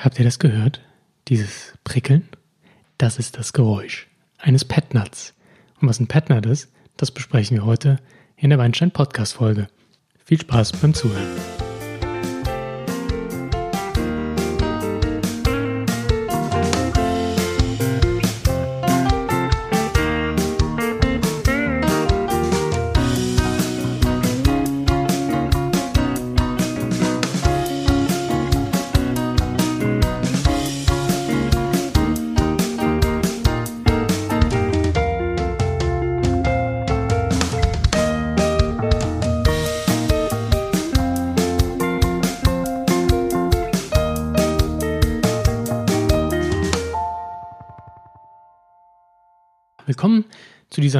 Habt ihr das gehört? Dieses Prickeln? Das ist das Geräusch eines Petnuts. Und was ein Petnut ist, das besprechen wir heute in der Weinstein Podcast Folge. Viel Spaß beim Zuhören.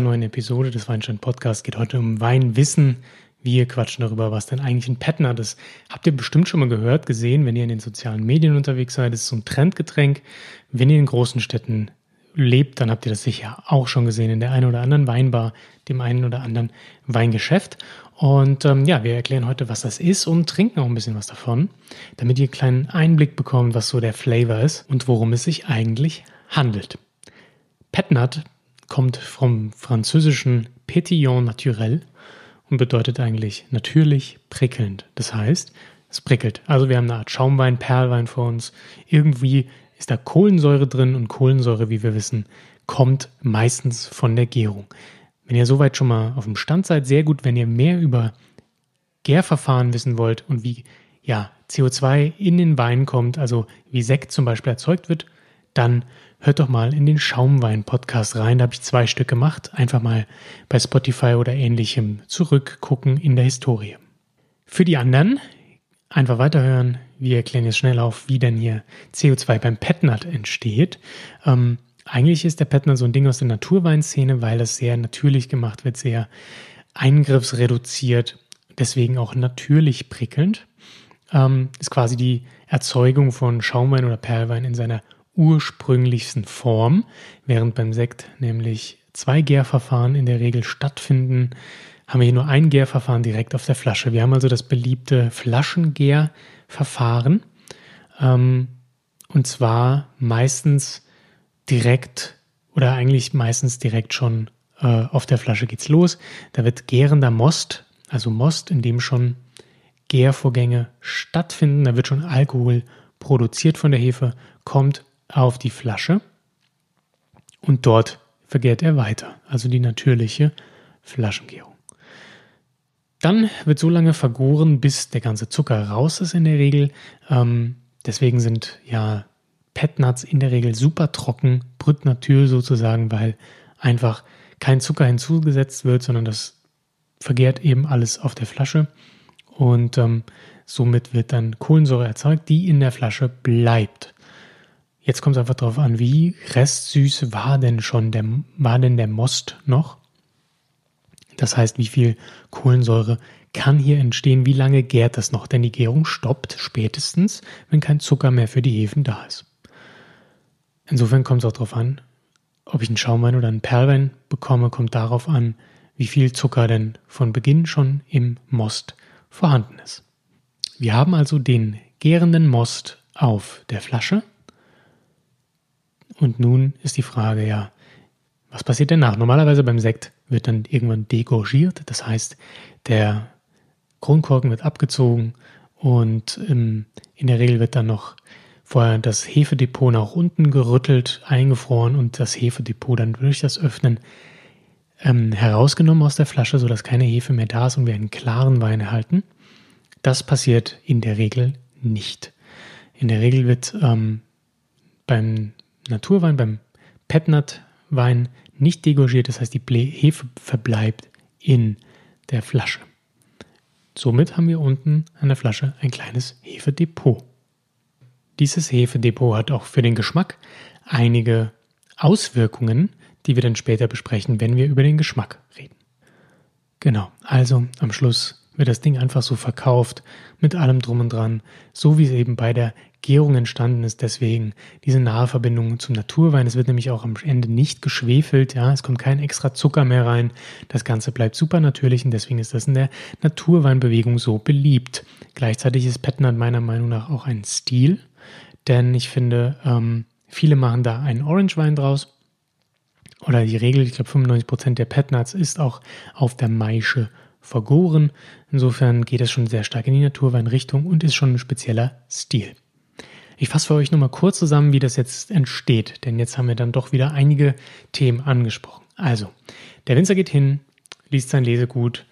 Dieser neuen Episode des Weinstein Podcasts. Geht heute um Weinwissen. Wir quatschen darüber, was denn eigentlich ein Petnat ist. Habt ihr bestimmt schon mal gehört, gesehen, wenn ihr in den sozialen Medien unterwegs seid. Es ist so ein Trendgetränk. Wenn ihr in großen Städten lebt, dann habt ihr das sicher auch schon gesehen in der einen oder anderen Weinbar, dem einen oder anderen Weingeschäft. Und ähm, ja, wir erklären heute, was das ist und trinken auch ein bisschen was davon, damit ihr einen kleinen Einblick bekommt, was so der Flavor ist und worum es sich eigentlich handelt. Petnat kommt vom französischen Pétillant naturel und bedeutet eigentlich natürlich prickelnd. Das heißt, es prickelt. Also wir haben eine Art Schaumwein, Perlwein vor uns. Irgendwie ist da Kohlensäure drin und Kohlensäure, wie wir wissen, kommt meistens von der Gärung. Wenn ihr soweit schon mal auf dem Stand seid, sehr gut. Wenn ihr mehr über Gärverfahren wissen wollt und wie ja, CO2 in den Wein kommt, also wie Sekt zum Beispiel erzeugt wird, dann hört doch mal in den Schaumwein-Podcast rein. Da habe ich zwei Stück gemacht. Einfach mal bei Spotify oder ähnlichem zurückgucken in der Historie. Für die anderen einfach weiterhören. Wir erklären jetzt schnell auf, wie denn hier CO2 beim Petnat entsteht. Ähm, eigentlich ist der Petnat so ein Ding aus der Naturweinszene, weil das sehr natürlich gemacht wird, sehr eingriffsreduziert, deswegen auch natürlich prickelnd. Ähm, ist quasi die Erzeugung von Schaumwein oder Perlwein in seiner ursprünglichsten Form, während beim Sekt nämlich zwei Gärverfahren in der Regel stattfinden, haben wir hier nur ein Gärverfahren direkt auf der Flasche. Wir haben also das beliebte Flaschengärverfahren ähm, und zwar meistens direkt oder eigentlich meistens direkt schon äh, auf der Flasche geht's los. Da wird gärender Most, also Most, in dem schon Gärvorgänge stattfinden. Da wird schon Alkohol produziert von der Hefe, kommt auf die Flasche und dort vergärt er weiter, also die natürliche Flaschengärung. Dann wird so lange vergoren, bis der ganze Zucker raus ist in der Regel. Ähm, deswegen sind ja Petnuts in der Regel super trocken, Brut Natur sozusagen, weil einfach kein Zucker hinzugesetzt wird, sondern das vergärt eben alles auf der Flasche. Und ähm, somit wird dann Kohlensäure erzeugt, die in der Flasche bleibt. Jetzt kommt es einfach darauf an, wie restsüß war denn schon der, war denn der Most noch? Das heißt, wie viel Kohlensäure kann hier entstehen? Wie lange gärt das noch? Denn die Gärung stoppt spätestens, wenn kein Zucker mehr für die Hefen da ist. Insofern kommt es auch darauf an, ob ich einen Schaumwein oder einen Perlwein bekomme, kommt darauf an, wie viel Zucker denn von Beginn schon im Most vorhanden ist. Wir haben also den gärenden Most auf der Flasche und nun ist die Frage, ja, was passiert denn nach? Normalerweise beim Sekt wird dann irgendwann degorgiert, das heißt, der Kronkorken wird abgezogen und ähm, in der Regel wird dann noch vorher das Hefedepot nach unten gerüttelt, eingefroren und das Hefedepot dann durch das Öffnen ähm, herausgenommen aus der Flasche, sodass keine Hefe mehr da ist und wir einen klaren Wein erhalten. Das passiert in der Regel nicht. In der Regel wird ähm, beim Naturwein, beim Petnat-Wein nicht degorgiert, das heißt, die Hefe verbleibt in der Flasche. Somit haben wir unten an der Flasche ein kleines Hefedepot. Dieses Hefedepot hat auch für den Geschmack einige Auswirkungen, die wir dann später besprechen, wenn wir über den Geschmack reden. Genau, also am Schluss wird das Ding einfach so verkauft, mit allem drum und dran, so wie es eben bei der Gärung entstanden ist. Deswegen diese nahe Verbindung zum Naturwein. Es wird nämlich auch am Ende nicht geschwefelt, ja, es kommt kein extra Zucker mehr rein. Das Ganze bleibt super natürlich und deswegen ist das in der Naturweinbewegung so beliebt. Gleichzeitig ist Petnat meiner Meinung nach auch ein Stil, denn ich finde, ähm, viele machen da einen Orange-Wein draus. Oder die Regel, ich glaube 95% der Petnuts ist auch auf der Maische vergoren. Insofern geht es schon sehr stark in die Naturweinrichtung und ist schon ein spezieller Stil. Ich fasse für euch nochmal kurz zusammen, wie das jetzt entsteht, denn jetzt haben wir dann doch wieder einige Themen angesprochen. Also, der Winzer geht hin, liest sein Lesegut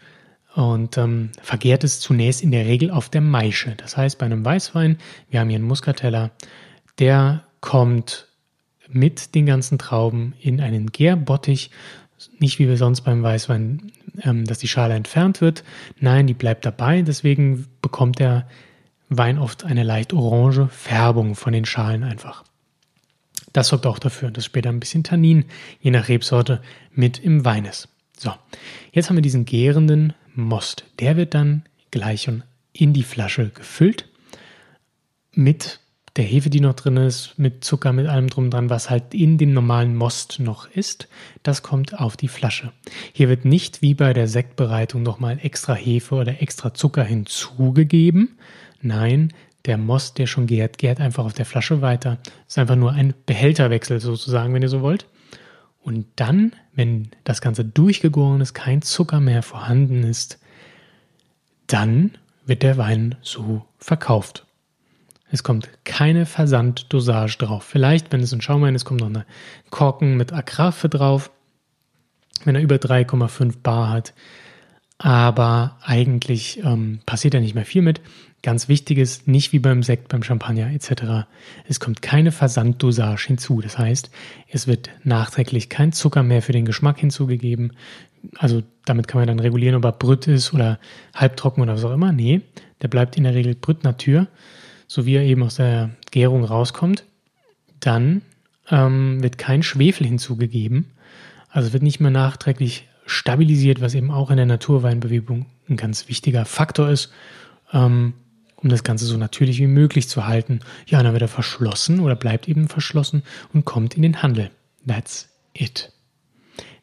und ähm, vergärt es zunächst in der Regel auf der Maische. Das heißt, bei einem Weißwein, wir haben hier einen Muscateller, der kommt mit den ganzen Trauben in einen Gärbottich, nicht wie wir sonst beim Weißwein, ähm, dass die Schale entfernt wird. Nein, die bleibt dabei. Deswegen bekommt der Wein oft eine leicht orange Färbung von den Schalen einfach. Das sorgt auch dafür, dass später ein bisschen Tannin, je nach Rebsorte, mit im Wein ist. So, jetzt haben wir diesen gärenden Most. Der wird dann gleich in die Flasche gefüllt mit der Hefe, die noch drin ist, mit Zucker, mit allem drum dran, was halt in dem normalen Most noch ist, das kommt auf die Flasche. Hier wird nicht wie bei der Sektbereitung nochmal extra Hefe oder extra Zucker hinzugegeben. Nein, der Most, der schon gärt, gärt einfach auf der Flasche weiter. Ist einfach nur ein Behälterwechsel sozusagen, wenn ihr so wollt. Und dann, wenn das Ganze durchgegoren ist, kein Zucker mehr vorhanden ist, dann wird der Wein so verkauft. Es kommt keine Versanddosage drauf. Vielleicht, wenn es ein Schaumwein ist, kommt noch eine Korken mit Agraffe drauf, wenn er über 3,5 Bar hat. Aber eigentlich ähm, passiert da nicht mehr viel mit. Ganz wichtig ist, nicht wie beim Sekt, beim Champagner etc. Es kommt keine Versanddosage hinzu. Das heißt, es wird nachträglich kein Zucker mehr für den Geschmack hinzugegeben. Also damit kann man dann regulieren, ob er brüt ist oder halbtrocken oder was auch immer. Nee, der bleibt in der Regel brüt Natur so wie er eben aus der Gärung rauskommt, dann ähm, wird kein Schwefel hinzugegeben. Also wird nicht mehr nachträglich stabilisiert, was eben auch in der Naturweinbewegung ein ganz wichtiger Faktor ist, ähm, um das Ganze so natürlich wie möglich zu halten. Ja, dann wird er verschlossen oder bleibt eben verschlossen und kommt in den Handel. That's it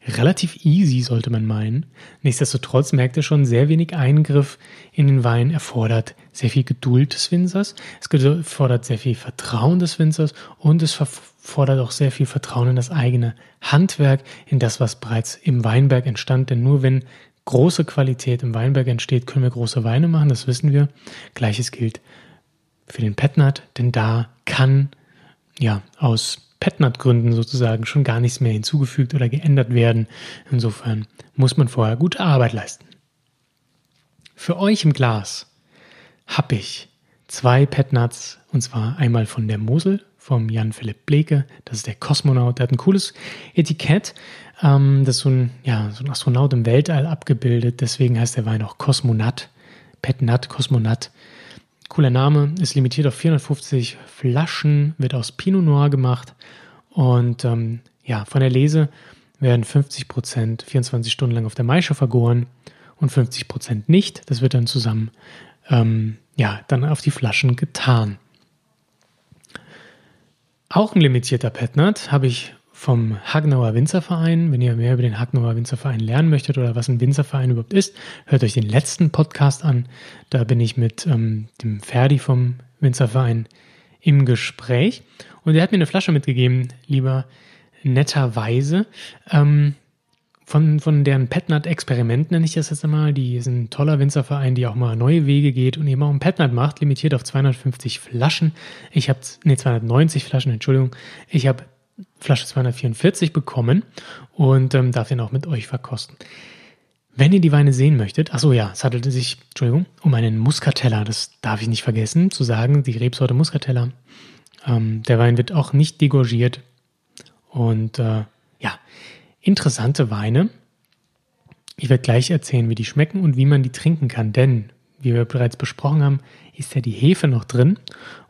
relativ easy, sollte man meinen. Nichtsdestotrotz merkt er schon, sehr wenig Eingriff in den Wein erfordert sehr viel Geduld des Winzers, es erfordert sehr viel Vertrauen des Winzers und es fordert auch sehr viel Vertrauen in das eigene Handwerk, in das, was bereits im Weinberg entstand. Denn nur wenn große Qualität im Weinberg entsteht, können wir große Weine machen, das wissen wir. Gleiches gilt für den Petnat, denn da kann ja aus Petnat-Gründen sozusagen schon gar nichts mehr hinzugefügt oder geändert werden. Insofern muss man vorher gute Arbeit leisten. Für euch im Glas habe ich zwei Petnats und zwar einmal von der Mosel vom Jan Philipp Bleke. Das ist der Kosmonaut. Der hat ein cooles Etikett. Ähm, das ist so ein, ja, so ein Astronaut im Weltall abgebildet. Deswegen heißt der Wein auch Kosmonat. Petnat, Kosmonat. Cooler Name, ist limitiert auf 450 Flaschen, wird aus Pinot Noir gemacht und ähm, ja, von der Lese werden 50 Prozent 24 Stunden lang auf der Maische vergoren und 50 Prozent nicht. Das wird dann zusammen ähm, ja, dann auf die Flaschen getan. Auch ein limitierter Petnat habe ich vom Hagnauer Winzerverein. Wenn ihr mehr über den Hagnauer Winzerverein lernen möchtet oder was ein Winzerverein überhaupt ist, hört euch den letzten Podcast an. Da bin ich mit ähm, dem Ferdi vom Winzerverein im Gespräch. Und er hat mir eine Flasche mitgegeben, lieber netterweise. Ähm, von, von deren Petnat-Experiment nenne ich das jetzt einmal. Die ist ein toller Winzerverein, die auch mal neue Wege geht und eben auch ein Petnat macht, limitiert auf 250 Flaschen. Ich habe, nee, 290 Flaschen, Entschuldigung. Ich habe Flasche 244 bekommen und ähm, darf den auch mit euch verkosten. Wenn ihr die Weine sehen möchtet, achso ja, es handelte sich, Entschuldigung, um einen Muscatella, das darf ich nicht vergessen zu sagen, die Rebsorte Muscatella. Ähm, der Wein wird auch nicht degorgiert und äh, ja, interessante Weine. Ich werde gleich erzählen, wie die schmecken und wie man die trinken kann, denn, wie wir bereits besprochen haben, ist ja die Hefe noch drin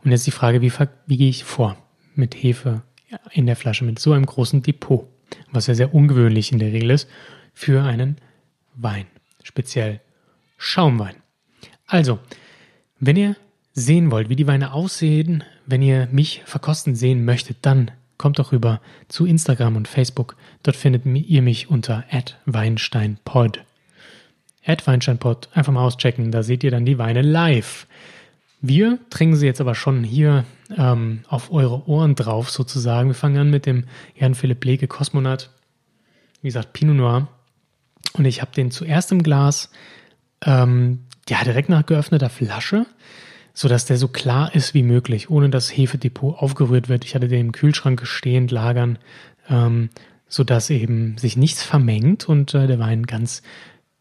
und jetzt die Frage, wie, wie gehe ich vor mit Hefe in der Flasche mit so einem großen Depot, was ja sehr ungewöhnlich in der Regel ist für einen Wein, speziell Schaumwein. Also, wenn ihr sehen wollt, wie die Weine aussehen, wenn ihr mich verkosten sehen möchtet, dann kommt doch rüber zu Instagram und Facebook. Dort findet ihr mich unter @weinsteinpod. @weinsteinpod einfach mal auschecken, da seht ihr dann die Weine live. Wir trinken sie jetzt aber schon hier ähm, auf eure Ohren drauf sozusagen. Wir fangen an mit dem Jan Philipp Leke Kosmonaut. Wie gesagt, Pinot Noir. Und ich habe den zuerst im Glas, ähm, ja, direkt nach geöffneter Flasche, sodass der so klar ist wie möglich, ohne dass Hefedepot aufgerührt wird. Ich hatte den im Kühlschrank stehend lagern, ähm, sodass eben sich nichts vermengt und äh, der Wein ganz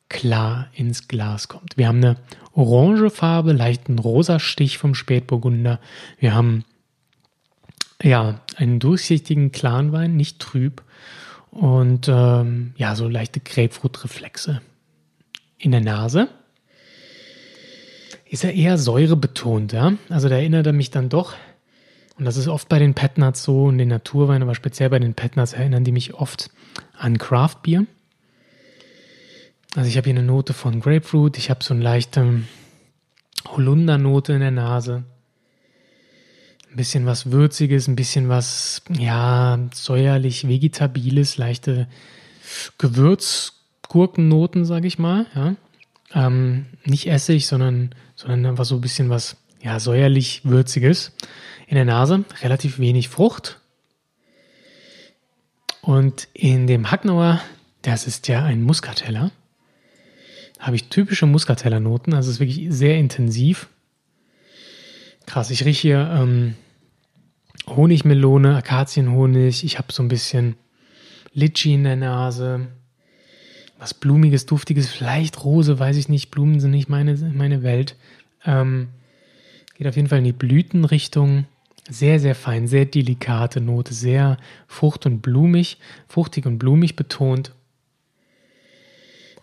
klar ins Glas kommt. Wir haben eine orange Farbe, leichten rosa Stich vom Spätburgunder. Wir haben ja einen durchsichtigen klaren Wein, nicht trüb und ähm, ja so leichte Grapefruit-Reflexe in der Nase. Ist er eher säurebetont, ja? Also da erinnert er mich dann doch und das ist oft bei den Petnuts so und den Naturweinen, aber speziell bei den Petnuts erinnern die mich oft an Craft Beer. Also ich habe hier eine Note von Grapefruit, ich habe so eine leichte Holundernote in der Nase. Ein bisschen was Würziges, ein bisschen was, ja, säuerlich Vegetabiles, leichte Gewürzgurkennoten, sage ich mal. Ja. Ähm, nicht Essig, sondern, sondern einfach so ein bisschen was, ja, säuerlich Würziges in der Nase. Relativ wenig Frucht. Und in dem Hacknauer, das ist ja ein Muskateller habe ich typische Muscatella-Noten. Also es ist wirklich sehr intensiv. Krass, ich rieche hier ähm, Honigmelone, Akazienhonig. Ich habe so ein bisschen Litchi in der Nase. Was Blumiges, Duftiges, vielleicht Rose, weiß ich nicht. Blumen sind nicht meine, meine Welt. Ähm, geht auf jeden Fall in die Blütenrichtung. Sehr, sehr fein, sehr delikate Note, sehr frucht- und blumig, fruchtig und blumig betont.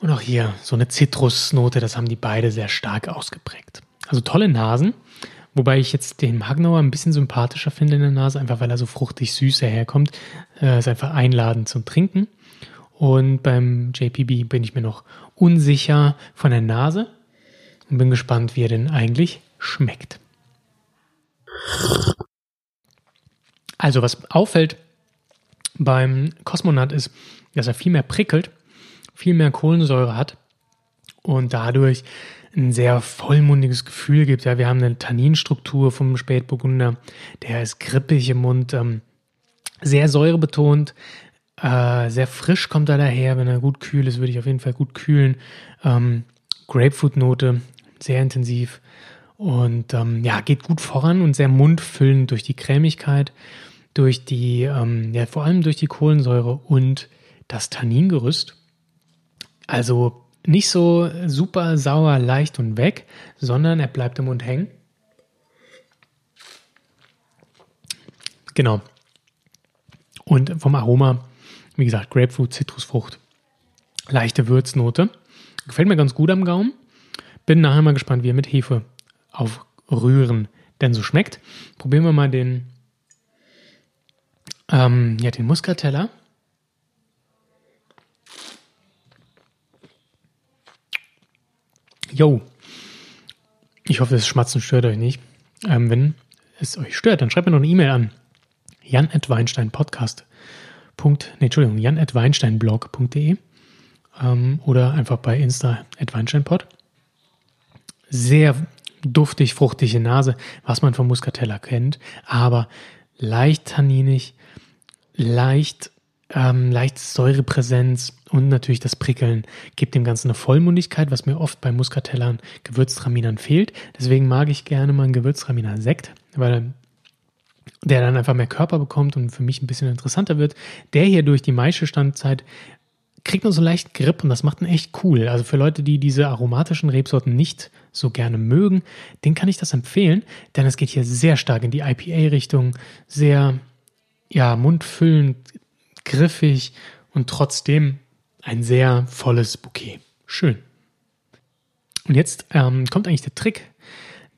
Und auch hier so eine Zitrusnote, das haben die beide sehr stark ausgeprägt. Also tolle Nasen, wobei ich jetzt den Magnauer ein bisschen sympathischer finde in der Nase, einfach weil er so fruchtig süß herkommt. Äh, ist einfach einladend zum Trinken. Und beim JPB bin ich mir noch unsicher von der Nase und bin gespannt, wie er denn eigentlich schmeckt. Also was auffällt beim Kosmonaut ist, dass er viel mehr prickelt viel mehr Kohlensäure hat und dadurch ein sehr vollmundiges Gefühl gibt. Ja, wir haben eine Tanninstruktur vom Spätburgunder, der ist grippig im Mund, ähm, sehr säurebetont, äh, sehr frisch kommt er daher. Wenn er gut kühl ist, würde ich auf jeden Fall gut kühlen. Ähm, Grapefruit-Note, sehr intensiv und ähm, ja, geht gut voran und sehr mundfüllend durch die Cremigkeit, durch die, ähm, ja, vor allem durch die Kohlensäure und das Tanningerüst. Also nicht so super sauer, leicht und weg, sondern er bleibt im Mund hängen. Genau. Und vom Aroma, wie gesagt, Grapefruit, Zitrusfrucht, leichte Würznote. Gefällt mir ganz gut am Gaumen. Bin nachher mal gespannt, wie er mit Hefe aufrühren denn so schmeckt. Probieren wir mal den, ähm, ja, den Muscatella. Yo. Ich hoffe, das Schmatzen stört euch nicht. Ähm, wenn es euch stört, dann schreibt mir noch eine E-Mail an. jan.weinsteinpodcast. Nee, Entschuldigung, jan.weinsteinblog.de ähm, oder einfach bei Insta at Weinsteinpod. Sehr duftig, fruchtige Nase, was man vom Muscatella kennt, aber leicht tanninig, leicht ähm, leichte Säurepräsenz und natürlich das Prickeln gibt dem Ganzen eine Vollmundigkeit, was mir oft bei Muscatellern, Gewürztraminern fehlt. Deswegen mag ich gerne mal einen Gewürztraminer Sekt, weil der dann einfach mehr Körper bekommt und für mich ein bisschen interessanter wird. Der hier durch die Maischestandzeit kriegt nur so leicht Grip und das macht ihn echt cool. Also für Leute, die diese aromatischen Rebsorten nicht so gerne mögen, den kann ich das empfehlen, denn es geht hier sehr stark in die IPA-Richtung, sehr ja, mundfüllend, griffig und trotzdem ein sehr volles Bouquet. Schön. Und jetzt ähm, kommt eigentlich der Trick,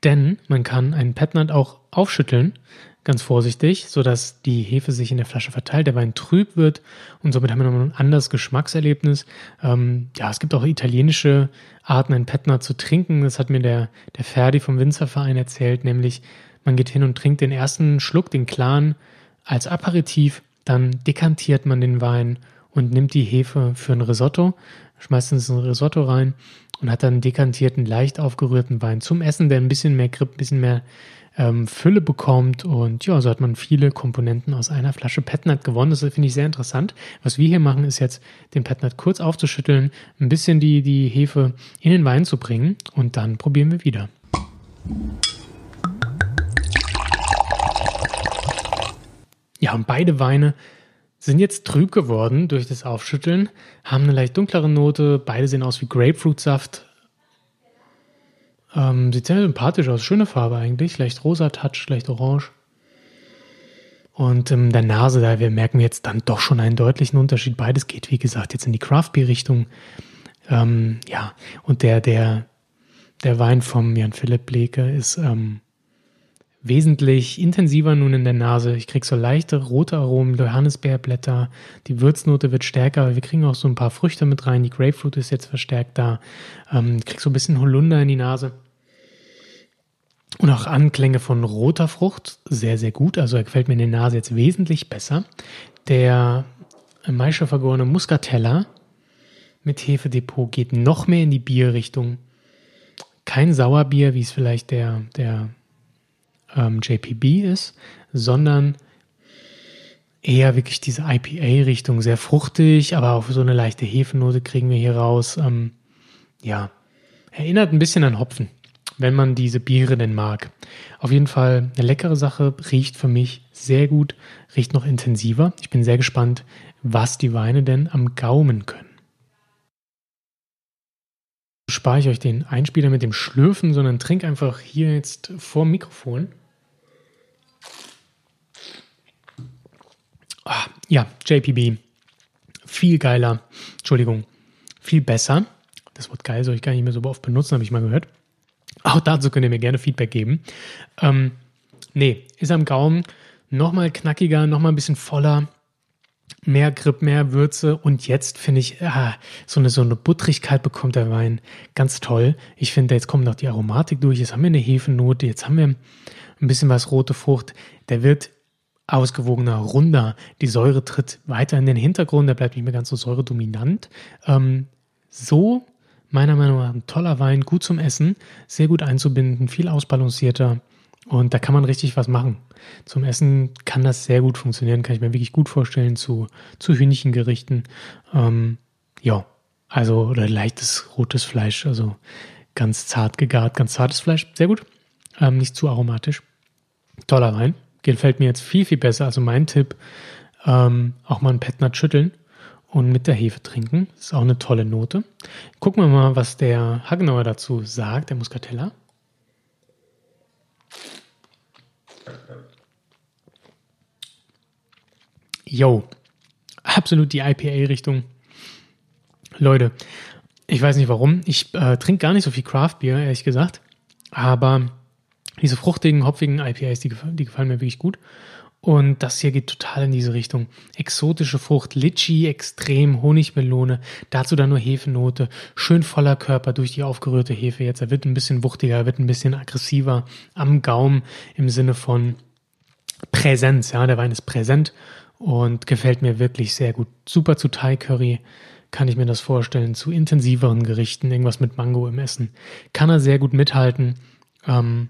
denn man kann einen Petnat auch aufschütteln, ganz vorsichtig, sodass die Hefe sich in der Flasche verteilt, der Wein trüb wird und somit haben wir nochmal ein anderes Geschmackserlebnis. Ähm, ja, es gibt auch italienische Arten, einen Petnat zu trinken. Das hat mir der, der Ferdi vom Winzerverein erzählt, nämlich man geht hin und trinkt den ersten Schluck, den klaren, als Aperitif dann dekantiert man den Wein und nimmt die Hefe für ein Risotto, schmeißt es in ein Risotto rein und hat dann dekantierten, leicht aufgerührten Wein zum Essen, der ein bisschen mehr Grip, ein bisschen mehr ähm, Fülle bekommt. Und ja, so hat man viele Komponenten aus einer Flasche Petnat gewonnen. Das finde ich sehr interessant. Was wir hier machen, ist jetzt den Petnat kurz aufzuschütteln, ein bisschen die, die Hefe in den Wein zu bringen und dann probieren wir wieder. Ja, und beide Weine sind jetzt trüb geworden durch das Aufschütteln, haben eine leicht dunklere Note, beide sehen aus wie Grapefruitsaft. Ähm, sieht sehr sympathisch aus, schöne Farbe eigentlich, leicht rosa Touch, leicht orange. Und ähm, der Nase, da wir merken jetzt dann doch schon einen deutlichen Unterschied. Beides geht, wie gesagt, jetzt in die Craft Beer Richtung. Ähm, ja, und der, der, der Wein vom Jan Philipp Bleke ist ähm, wesentlich intensiver nun in der Nase. Ich kriege so leichte rote Aromen, Johannisbeerblätter, die Würznote wird stärker, wir kriegen auch so ein paar Früchte mit rein, die Grapefruit ist jetzt verstärkt da. Ähm, kriege so ein bisschen Holunder in die Nase. Und auch Anklänge von roter Frucht, sehr, sehr gut. Also er gefällt mir in der Nase jetzt wesentlich besser. Der Maischer vergorene Muscatella mit Hefedepot geht noch mehr in die Bierrichtung. Kein Sauerbier, wie es vielleicht der, der ähm, JPB ist, sondern eher wirklich diese IPA-Richtung, sehr fruchtig, aber auch so eine leichte Hefenote kriegen wir hier raus. Ähm, ja, erinnert ein bisschen an Hopfen, wenn man diese Biere denn mag. Auf jeden Fall eine leckere Sache, riecht für mich sehr gut, riecht noch intensiver. Ich bin sehr gespannt, was die Weine denn am Gaumen können. Spare ich euch den Einspieler mit dem Schlürfen, sondern trink einfach hier jetzt vor Mikrofon. Ah, ja, JPB. Viel geiler. Entschuldigung. Viel besser. Das Wort geil soll ich gar nicht mehr so oft benutzen, habe ich mal gehört. Auch dazu könnt ihr mir gerne Feedback geben. Ähm, nee, ist am Gaumen nochmal knackiger, nochmal ein bisschen voller. Mehr Grip, mehr Würze und jetzt finde ich, ah, so, eine, so eine Buttrigkeit bekommt der Wein ganz toll. Ich finde, jetzt kommt noch die Aromatik durch, jetzt haben wir eine Hefennote, jetzt haben wir ein bisschen was rote Frucht. Der wird ausgewogener, runder. Die Säure tritt weiter in den Hintergrund, der bleibt nicht mehr ganz so säuredominant. Ähm, so, meiner Meinung nach, ein toller Wein, gut zum Essen, sehr gut einzubinden, viel ausbalancierter. Und da kann man richtig was machen. Zum Essen kann das sehr gut funktionieren, kann ich mir wirklich gut vorstellen, zu, zu Hühnchengerichten. Ähm, ja, also, oder leichtes rotes Fleisch, also ganz zart gegart, ganz zartes Fleisch, sehr gut. Ähm, nicht zu aromatisch. Toller Wein gefällt mir jetzt viel, viel besser. Also mein Tipp, ähm, auch mal ein Petnat schütteln und mit der Hefe trinken. Das ist auch eine tolle Note. Gucken wir mal, was der Hagenauer dazu sagt, der Muscatella. Yo, absolut die IPA-Richtung. Leute, ich weiß nicht warum. Ich äh, trinke gar nicht so viel Craft Beer, ehrlich gesagt. Aber diese fruchtigen, hopfigen IPAs, die, die gefallen mir wirklich gut. Und das hier geht total in diese Richtung. Exotische Frucht, Litchi, extrem, Honigmelone, dazu dann nur Hefenote, schön voller Körper durch die aufgerührte Hefe jetzt. Er wird ein bisschen wuchtiger, er wird ein bisschen aggressiver am Gaumen im Sinne von Präsenz. Ja, der Wein ist präsent und gefällt mir wirklich sehr gut. Super zu Thai Curry kann ich mir das vorstellen, zu intensiveren Gerichten, irgendwas mit Mango im Essen. Kann er sehr gut mithalten. Ähm,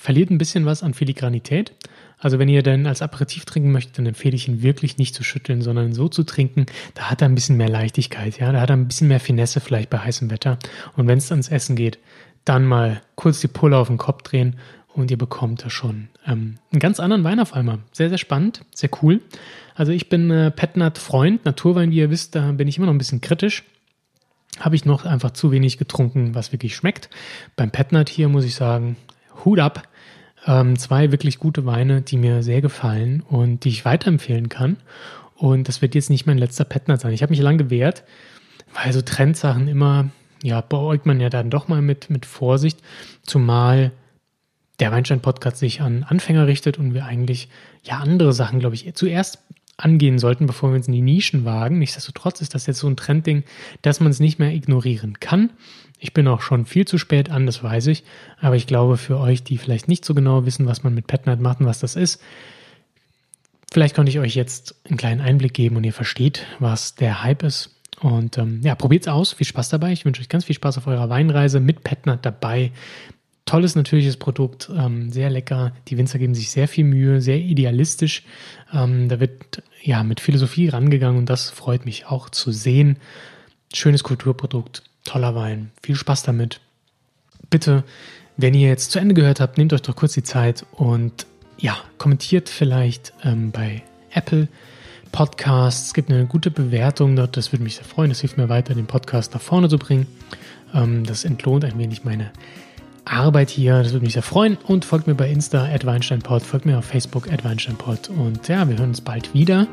verliert ein bisschen was an Filigranität. Also wenn ihr dann als Aperitif trinken möchtet, dann empfehle ich ihn wirklich nicht zu schütteln, sondern so zu trinken. Da hat er ein bisschen mehr Leichtigkeit, ja, da hat er ein bisschen mehr Finesse vielleicht bei heißem Wetter. Und wenn es ans Essen geht, dann mal kurz die Pulle auf den Kopf drehen und ihr bekommt da schon ähm, einen ganz anderen Wein auf einmal. Sehr, sehr spannend, sehr cool. Also ich bin äh, Petnat-Freund, Naturwein, wie ihr wisst, da bin ich immer noch ein bisschen kritisch. Habe ich noch einfach zu wenig getrunken, was wirklich schmeckt. Beim Petnat hier muss ich sagen, Hut ab. Ähm, zwei wirklich gute Weine, die mir sehr gefallen und die ich weiterempfehlen kann. Und das wird jetzt nicht mein letzter Petner sein. Ich habe mich lange gewehrt, weil so Trendsachen immer, ja, beäugt man ja dann doch mal mit, mit Vorsicht. Zumal der Weinstein-Podcast sich an Anfänger richtet und wir eigentlich ja andere Sachen, glaube ich, zuerst angehen sollten, bevor wir uns in die Nischen wagen. Nichtsdestotrotz ist das jetzt so ein Trendding, dass man es nicht mehr ignorieren kann. Ich bin auch schon viel zu spät an, das weiß ich. Aber ich glaube, für euch, die vielleicht nicht so genau wissen, was man mit PetNight macht und was das ist, vielleicht konnte ich euch jetzt einen kleinen Einblick geben und ihr versteht, was der Hype ist. Und ähm, ja, probiert's aus. Viel Spaß dabei. Ich wünsche euch ganz viel Spaß auf eurer Weinreise mit Petnat dabei. Tolles, natürliches Produkt, ähm, sehr lecker. Die Winzer geben sich sehr viel Mühe, sehr idealistisch. Ähm, da wird ja mit Philosophie rangegangen und das freut mich auch zu sehen. Schönes Kulturprodukt, toller Wein. Viel Spaß damit. Bitte, wenn ihr jetzt zu Ende gehört habt, nehmt euch doch kurz die Zeit und ja, kommentiert vielleicht ähm, bei Apple Podcasts. Es gibt eine gute Bewertung dort. Das würde mich sehr freuen. Das hilft mir weiter, den Podcast nach vorne zu bringen. Ähm, das entlohnt ein wenig meine Arbeit hier. Das würde mich sehr freuen. Und folgt mir bei Insta, @weinsteinpod, folgt mir auf Facebook, @weinsteinpod. Und ja, wir hören uns bald wieder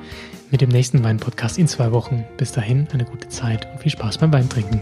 mit dem nächsten Wein-Podcast in zwei Wochen. Bis dahin, eine gute Zeit und viel Spaß beim Weintrinken.